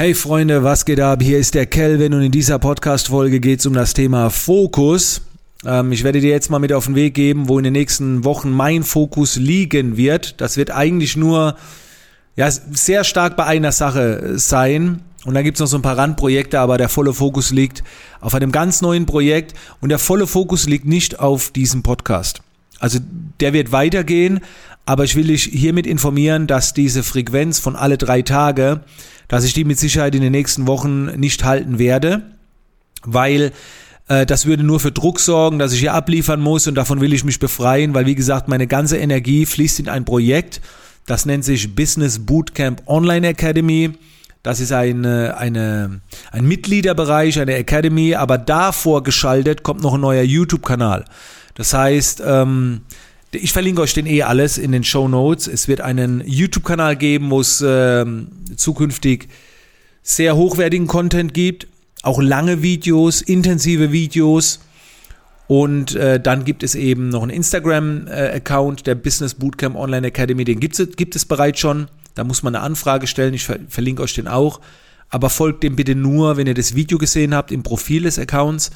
Hey Freunde, was geht ab? Hier ist der Kelvin und in dieser Podcast-Folge geht es um das Thema Fokus. Ähm, ich werde dir jetzt mal mit auf den Weg geben, wo in den nächsten Wochen mein Fokus liegen wird. Das wird eigentlich nur ja, sehr stark bei einer Sache sein. Und dann gibt es noch so ein paar Randprojekte, aber der volle Fokus liegt auf einem ganz neuen Projekt und der volle Fokus liegt nicht auf diesem Podcast. Also der wird weitergehen, aber ich will dich hiermit informieren, dass diese Frequenz von alle drei Tage dass ich die mit Sicherheit in den nächsten Wochen nicht halten werde, weil äh, das würde nur für Druck sorgen, dass ich hier abliefern muss und davon will ich mich befreien, weil wie gesagt, meine ganze Energie fließt in ein Projekt, das nennt sich Business Bootcamp Online Academy. Das ist eine, eine, ein Mitgliederbereich, eine Academy, aber davor geschaltet kommt noch ein neuer YouTube-Kanal. Das heißt, ähm, ich verlinke euch den eh alles in den Show Notes. Es wird einen YouTube-Kanal geben, wo es äh, zukünftig sehr hochwertigen Content gibt, auch lange Videos, intensive Videos. Und äh, dann gibt es eben noch einen Instagram-Account, der Business Bootcamp Online Academy. Den gibt es, gibt es bereits schon. Da muss man eine Anfrage stellen. Ich ver verlinke euch den auch. Aber folgt dem bitte nur, wenn ihr das Video gesehen habt, im Profil des Accounts.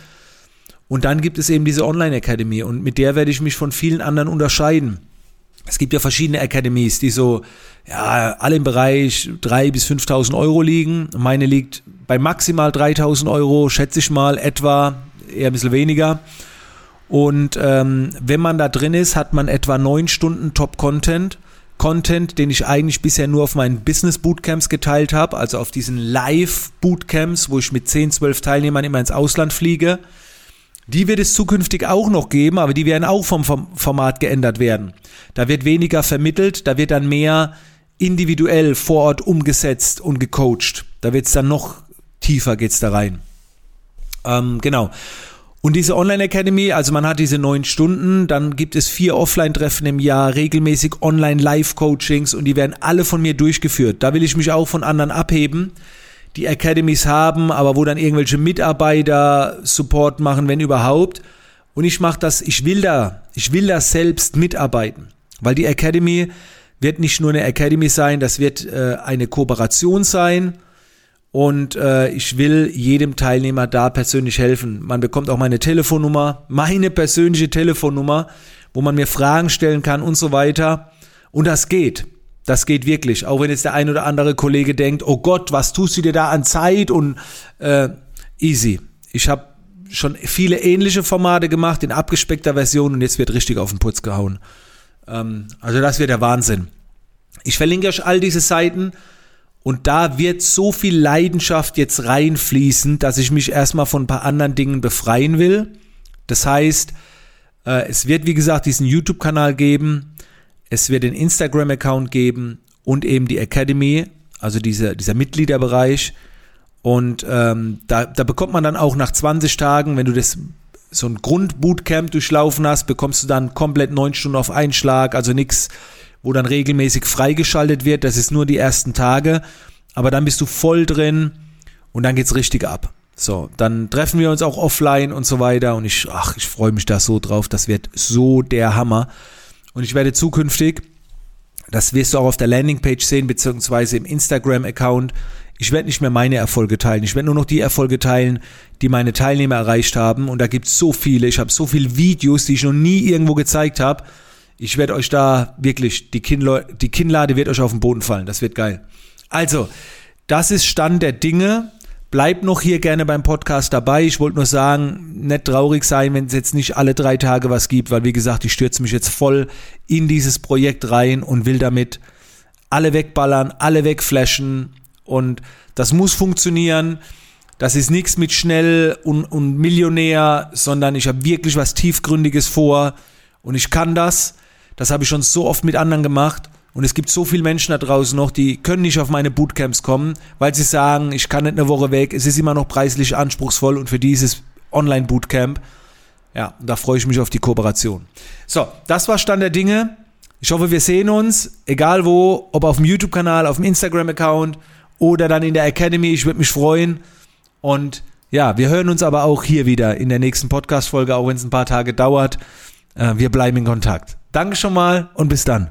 Und dann gibt es eben diese Online Academy und mit der werde ich mich von vielen anderen unterscheiden. Es gibt ja verschiedene Academies, die so, ja, alle im Bereich 3.000 bis 5.000 Euro liegen. Meine liegt bei maximal 3.000 Euro, schätze ich mal, etwa, eher ein bisschen weniger. Und ähm, wenn man da drin ist, hat man etwa neun Stunden Top-Content. Content, den ich eigentlich bisher nur auf meinen Business Bootcamps geteilt habe, also auf diesen Live Bootcamps, wo ich mit 10, 12 Teilnehmern immer ins Ausland fliege. Die wird es zukünftig auch noch geben, aber die werden auch vom Format geändert werden. Da wird weniger vermittelt, da wird dann mehr individuell vor Ort umgesetzt und gecoacht. Da wird es dann noch tiefer geht's da rein. Ähm, genau. Und diese Online Academy, also man hat diese neun Stunden, dann gibt es vier Offline-Treffen im Jahr, regelmäßig Online-Live-Coachings und die werden alle von mir durchgeführt. Da will ich mich auch von anderen abheben die Academies haben, aber wo dann irgendwelche Mitarbeiter Support machen, wenn überhaupt. Und ich mache das, ich will da, ich will da selbst mitarbeiten, weil die Academy wird nicht nur eine Academy sein, das wird äh, eine Kooperation sein und äh, ich will jedem Teilnehmer da persönlich helfen. Man bekommt auch meine Telefonnummer, meine persönliche Telefonnummer, wo man mir Fragen stellen kann und so weiter. Und das geht. Das geht wirklich. Auch wenn jetzt der ein oder andere Kollege denkt, oh Gott, was tust du dir da an Zeit und äh, easy. Ich habe schon viele ähnliche Formate gemacht in abgespeckter Version und jetzt wird richtig auf den Putz gehauen. Ähm, also das wird der Wahnsinn. Ich verlinke euch all diese Seiten und da wird so viel Leidenschaft jetzt reinfließen, dass ich mich erstmal von ein paar anderen Dingen befreien will. Das heißt, äh, es wird wie gesagt diesen YouTube-Kanal geben es wird den Instagram-Account geben und eben die Academy, also diese, dieser Mitgliederbereich. Und ähm, da, da bekommt man dann auch nach 20 Tagen, wenn du das so ein Grundbootcamp durchlaufen hast, bekommst du dann komplett neun Stunden auf Einschlag, also nichts, wo dann regelmäßig freigeschaltet wird. Das ist nur die ersten Tage. Aber dann bist du voll drin und dann geht's richtig ab. So, dann treffen wir uns auch offline und so weiter. Und ich, ach, ich freue mich da so drauf. Das wird so der Hammer. Und ich werde zukünftig, das wirst du auch auf der Landingpage sehen, beziehungsweise im Instagram-Account, ich werde nicht mehr meine Erfolge teilen. Ich werde nur noch die Erfolge teilen, die meine Teilnehmer erreicht haben. Und da gibt es so viele. Ich habe so viele Videos, die ich noch nie irgendwo gezeigt habe. Ich werde euch da wirklich, die, Kinnle die Kinnlade wird euch auf den Boden fallen. Das wird geil. Also, das ist Stand der Dinge. Bleibt noch hier gerne beim Podcast dabei. Ich wollte nur sagen, nicht traurig sein, wenn es jetzt nicht alle drei Tage was gibt, weil wie gesagt, ich stürze mich jetzt voll in dieses Projekt rein und will damit alle wegballern, alle wegflashen und das muss funktionieren. Das ist nichts mit schnell und, und Millionär, sondern ich habe wirklich was tiefgründiges vor und ich kann das. Das habe ich schon so oft mit anderen gemacht und es gibt so viele Menschen da draußen noch, die können nicht auf meine Bootcamps kommen, weil sie sagen, ich kann nicht eine Woche weg, es ist immer noch preislich anspruchsvoll und für dieses Online-Bootcamp, ja, da freue ich mich auf die Kooperation. So, das war Stand der Dinge. Ich hoffe, wir sehen uns, egal wo, ob auf dem YouTube-Kanal, auf dem Instagram-Account oder dann in der Academy. Ich würde mich freuen. Und ja, wir hören uns aber auch hier wieder in der nächsten Podcast-Folge, auch wenn es ein paar Tage dauert. Äh, wir bleiben in Kontakt. Danke schon mal und bis dann.